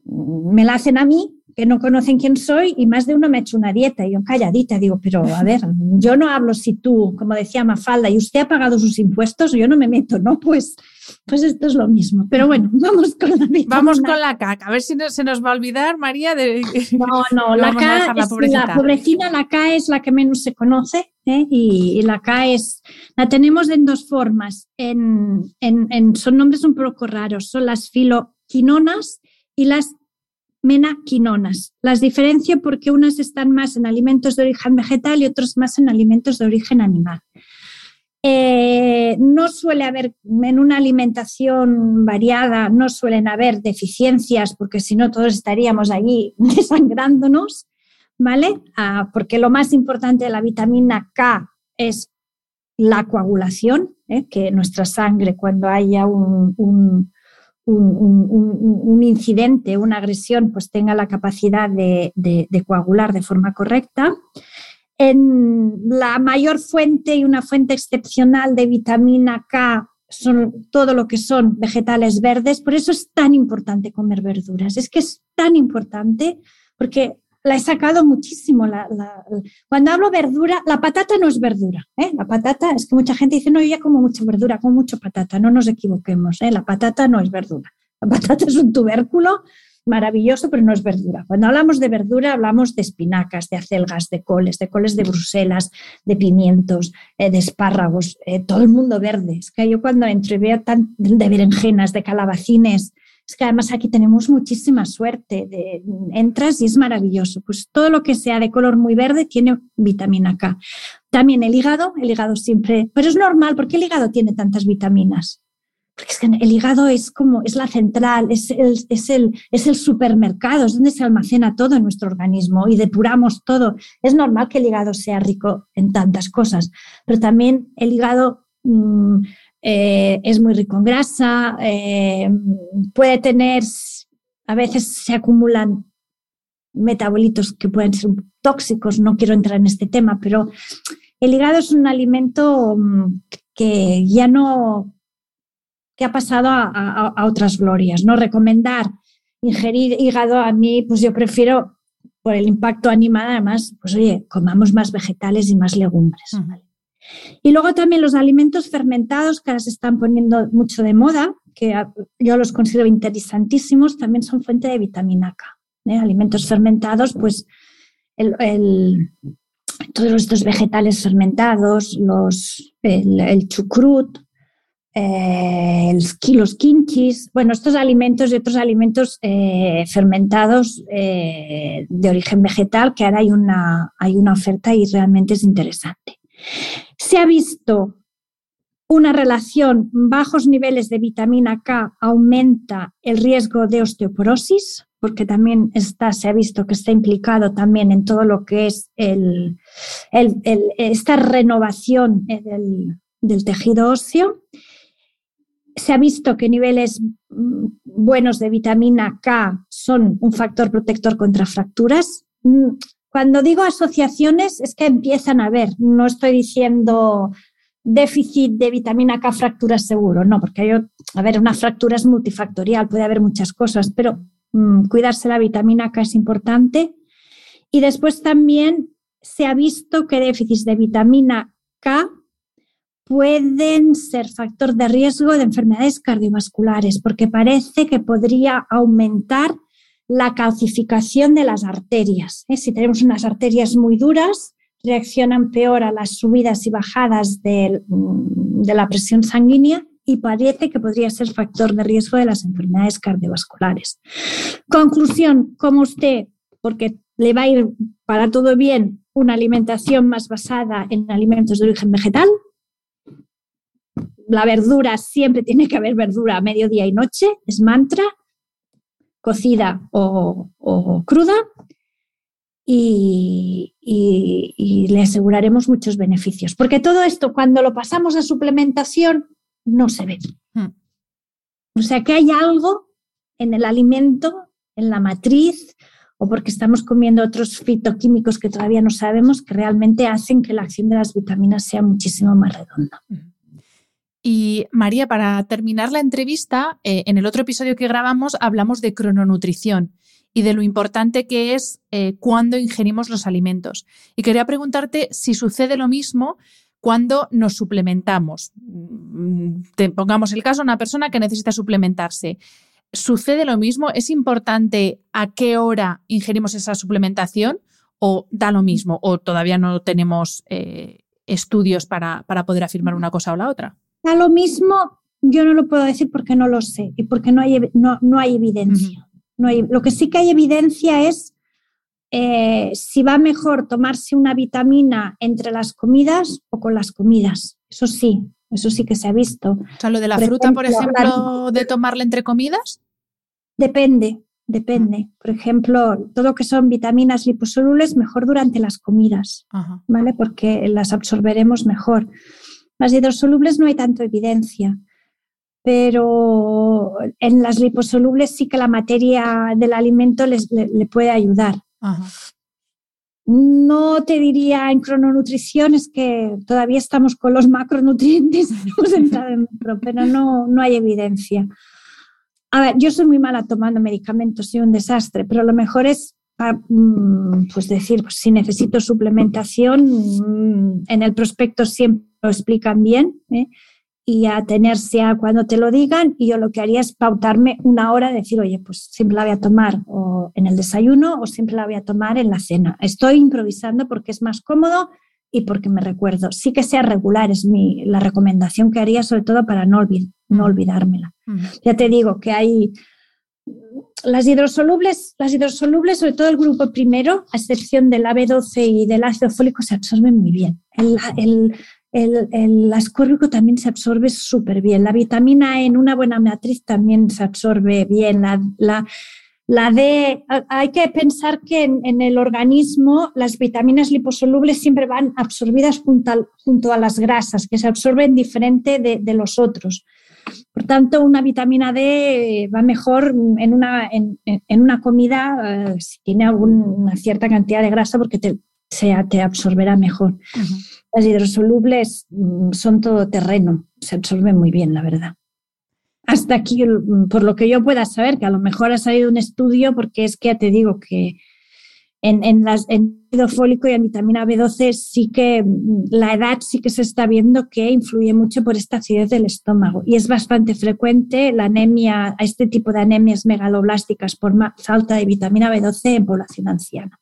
Me la hacen a mí, que no conocen quién soy, y más de uno me ha hecho una dieta. Y yo calladita digo, pero a ver, yo no hablo si tú, como decía Mafalda, y usted ha pagado sus impuestos, yo no me meto, ¿no? Pues pues esto es lo mismo. Pero bueno, *laughs* vamos con la
Vamos con la K. A ver si se nos va a olvidar, María. De...
No, *laughs* no, la K, la, pobrecita, la K es la que menos se conoce ¿eh? y, la K es, la tenemos en dos formas. En, en, son nombres un poco raros. Son las filoquinonas y las menaquinonas. Las diferencio porque unas están más en alimentos de origen vegetal y otras más en alimentos de origen animal. Eh, no suele haber, en una alimentación variada, no suelen haber deficiencias, porque si no todos estaríamos allí *laughs* desangrándonos, ¿vale? Ah, porque lo más importante de la vitamina K es la coagulación, ¿eh? que nuestra sangre cuando haya un, incidente, una agresión, pues tenga la capacidad de coagular de forma correcta en la mayor fuente y una fuente excepcional de vitamina K son todo lo que son vegetales verdes, por eso es tan importante comer verduras. Es que es tan importante porque la he sacado muchísimo. cuando hablo verdura, la patata no es verdura. ¿eh? La patata es que mucha gente dice, no, yo ya como mucha verdura, como mucho patata. No nos equivoquemos, ¿eh? la patata no es verdura. La patata es un tubérculo maravilloso, pero no es verdura. Cuando hablamos de verdura, hablamos de espinacas, de acelgas, de coles, de coles de Bruselas, de pimientos, eh, de espárragos, eh, todo el mundo verde. Es que yo cuando entro y veo tan, de berenjenas, de calabacines, es que además aquí tenemos muchísima suerte. Entras y es maravilloso. Pues todo lo que sea de color muy verde tiene vitamina K. También el hígado, el hígado siempre, pero es normal, porque el hígado tiene tantas vitaminas? Porque es que el hígado es como, es la central, es el, es, el, es el supermercado, es donde se almacena todo en nuestro organismo y depuramos todo. Es normal que el hígado sea rico en tantas cosas, pero también el hígado mm, eh, es muy rico en grasa, eh, puede tener a veces se acumulan metabolitos que pueden ser tóxicos, no quiero entrar en este tema, pero el hígado es un alimento mm, que ya no, que ha pasado a, otras glorias, ¿no? Recomendar ingerir hígado a mí, pues yo prefiero, por el impacto animal, además, pues oye, comamos más vegetales y más legumbres. Y luego también los alimentos fermentados que ahora se están poniendo mucho de moda, que yo los considero interesantísimos, también son fuente de vitamina K. ¿eh? Alimentos fermentados, pues todos estos vegetales fermentados, los, el, chucrut, eh, los kimchis, bueno, estos alimentos y otros alimentos eh, fermentados de origen vegetal, que ahora hay una, hay una oferta y realmente es interesante. Se ha visto una relación bajos niveles de vitamina K aumenta el riesgo de osteoporosis, porque también está, se ha visto que está implicado también en todo lo que es esta renovación del, del tejido óseo. Se ha visto que niveles mm, buenos de vitamina K son un factor protector contra fracturas. Cuando digo asociaciones es que empiezan a ver, no estoy diciendo déficit de vitamina K fractura seguro, no, porque hay, a ver, una fractura es multifactorial, puede haber muchas cosas, pero mm, cuidarse la vitamina K es importante. Y después también se ha visto que déficits de vitamina K pueden ser factor de riesgo de enfermedades cardiovasculares, porque parece que podría aumentar la calcificación de las arterias. ¿eh? Si tenemos unas arterias muy duras, reaccionan peor a las subidas y bajadas mm, de, la presión sanguínea y parece que podría ser factor de riesgo de las enfermedades cardiovasculares. Conclusión, como usted, porque le va a ir para todo bien una alimentación más basada en alimentos de origen vegetal. La verdura, siempre tiene que haber verdura a mediodía y noche, es mantra cocida o, cruda y, le aseguraremos muchos beneficios. Porque todo esto, cuando lo pasamos a suplementación, no se ve. Hmm. O sea que hay algo en el alimento, en la matriz, o porque estamos comiendo otros fitoquímicos que todavía no sabemos, que realmente hacen que la acción de las vitaminas sea muchísimo más redonda.
Y María, para terminar la entrevista, eh, en el otro episodio que grabamos hablamos de crononutrición y de lo importante que es eh, cuando ingerimos los alimentos. Y quería preguntarte si sucede lo mismo cuando nos suplementamos. Mm, te pongamos el caso de una persona que necesita suplementarse. ¿Sucede lo mismo? ¿Es importante a qué hora ingerimos esa suplementación o da lo mismo o todavía no tenemos eh, estudios para poder afirmar una cosa o la otra?
A lo mismo, yo no lo puedo decir porque no lo sé y porque no hay, no, no hay evidencia. no hay, lo que sí que hay evidencia es eh, si va mejor tomarse una vitamina entre las comidas o con las comidas. Eso sí, eso sí que se ha visto.
O sea, lo de la fruta, por ejemplo, de tomarla entre comidas.
Depende, depende. Por ejemplo, todo lo que son vitaminas liposolubles, mejor durante las comidas, ¿vale? Porque las absorberemos mejor. Las hidrosolubles no hay tanto evidencia, pero en las liposolubles sí que la materia del alimento les, le, puede ayudar. No te diría en crononutrición, es que todavía estamos con los macronutrientes, *laughs* pero no, no hay evidencia. A ver, yo soy muy mala tomando medicamentos, soy un desastre, pero lo mejor es mm, pues decir, pues si necesito suplementación, mm, en el prospecto siempre lo explican bien ¿eh? y atenerse a cuando te lo digan y yo lo que haría es pautarme una hora, decir, oye, pues siempre la voy a tomar o en el desayuno o siempre la voy a tomar en la cena. Estoy improvisando porque es más cómodo y porque me recuerdo. Sí que sea regular, es mi, la recomendación que haría, sobre todo para no, no olvidármela. Ya te digo que hay las hidrosolubles, las hidrosolubles, sobre todo el grupo primero, a excepción del AB12 y del ácido fólico, se absorben muy bien. El, el, el, ascórbico también se absorbe súper bien. La vitamina E en una buena matriz también se absorbe bien. La, la, D, hay que pensar que en, el organismo las vitaminas liposolubles siempre van absorbidas junto a, las grasas, que se absorben diferente de, los otros. Por tanto, una vitamina D va mejor en una, en, una comida si tiene alguna cierta cantidad de grasa porque te, te absorberá mejor. Las hidrosolubles mm, son todo terreno, se absorben muy bien, la verdad. Hasta aquí, mm, por lo que yo pueda saber, que a lo mejor ha salido un estudio, porque es que ya te digo que en, en, las, en ácido fólico y en vitamina B12 sí que mm, la edad sí que se está viendo que influye mucho por esta acidez del estómago y es bastante frecuente la anemia, este tipo de anemias megaloblásticas por falta de vitamina B12 en población anciana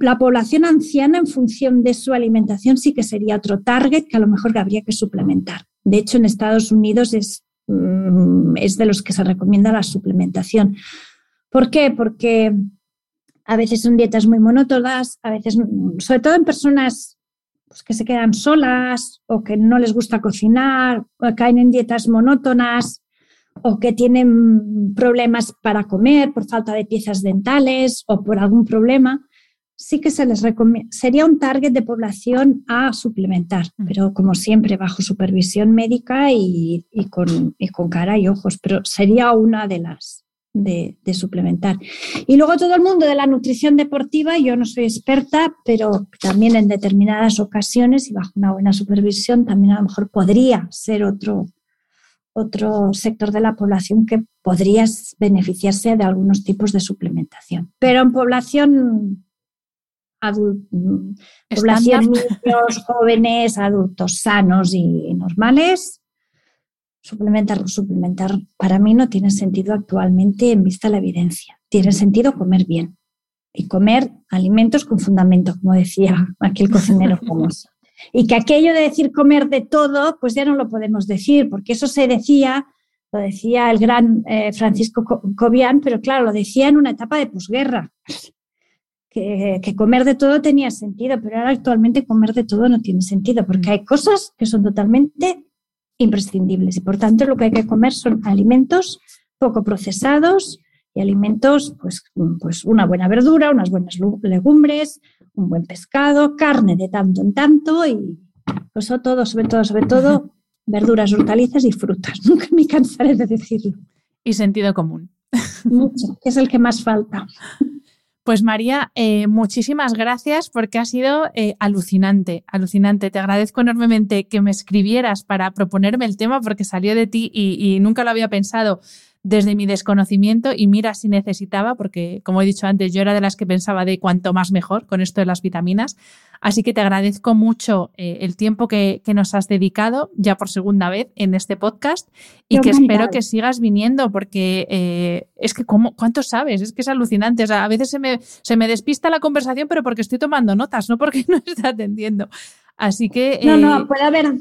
la población anciana en función de su alimentación sí que sería otro target que a lo mejor habría que suplementar. De hecho, en Estados Unidos es, mm, es de los que se recomienda la suplementación. ¿Por qué? Porque a veces son dietas muy monótonas, a veces, sobre todo en personas pues, que se quedan solas o que no les gusta cocinar, caen en dietas monótonas o que tienen problemas para comer por falta de piezas dentales o por algún problema sí que se les recomienda, sería un target de población a suplementar, mm. pero como siempre bajo supervisión médica y, con, con, cara y ojos, pero sería una de las de, suplementar. Y luego todo el mundo de la nutrición deportiva, yo no soy experta, pero también en determinadas ocasiones y bajo una buena supervisión también a lo mejor podría ser otro, otro sector de la población que podría beneficiarse de algunos tipos de suplementación. Pero en población población, niños, *laughs* jóvenes, adultos sanos y normales, suplementar, suplementar para mí no tiene sentido actualmente en vista de la evidencia. Tiene sentido comer bien y comer alimentos con fundamento, como decía aquel cocinero *laughs* famoso. Y que aquello de decir comer de todo, pues ya no lo podemos decir, porque eso se decía, lo decía el gran eh, Francisco Cobian, pero claro, lo decía en una etapa de posguerra que, comer de todo tenía sentido, pero ahora actualmente comer de todo no tiene sentido, porque mm. hay cosas que son totalmente imprescindibles y por tanto lo que hay que comer son alimentos poco procesados y alimentos, pues, pues una buena verdura, unas buenas legumbres, un buen pescado, carne de tanto en tanto y pues todo, sobre todo, sobre todo, verduras, hortalizas y frutas. *laughs* Nunca me cansaré de decirlo.
Y sentido común.
Mucho, que es el que más falta.
Pues María, eh, muchísimas gracias porque ha sido eh, alucinante, alucinante. Te agradezco enormemente que me escribieras para proponerme el tema porque salió de ti y nunca lo había pensado desde mi desconocimiento y mira si necesitaba, porque como he dicho antes, yo era de las que pensaba de cuanto más mejor con esto de las vitaminas. Así que te agradezco mucho eh, el tiempo que, nos has dedicado ya por segunda vez en este podcast y que espero que sigas viniendo porque eh, es que ¿cómo, ¿cuánto sabes? Es que es alucinante. O sea, a veces se me, se me despista la conversación, pero porque estoy tomando notas, no porque *laughs* no esté atendiendo. Así que...
No, no, eh, puede haber...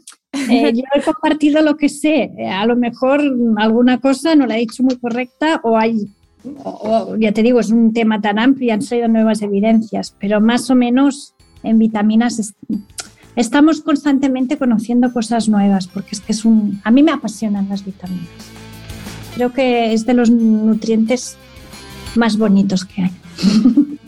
*laughs* yo he compartido lo que sé. A lo mejor alguna cosa no la he dicho muy correcta o hay... ya te digo, es un tema tan amplio y han salido nuevas evidencias, pero más o menos en vitaminas estamos constantemente conociendo cosas nuevas, porque es que es un... A mí me apasionan las vitaminas. Creo que es de los nutrientes más bonitos que hay. *laughs*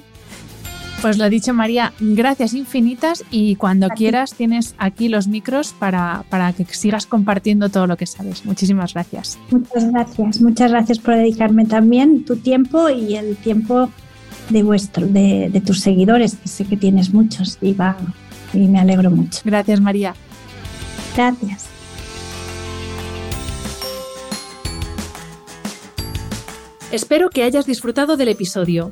Pues lo dicho, María, gracias infinitas y cuando quieras tienes aquí los micros para, para, que sigas compartiendo todo lo que sabes. Muchísimas gracias.
Muchas gracias, muchas gracias por dedicarme también tu tiempo y el tiempo de, vuestro, de, tus seguidores, que sé que tienes muchos y, va, y me alegro mucho.
Gracias, María.
Gracias.
Espero que hayas disfrutado del episodio.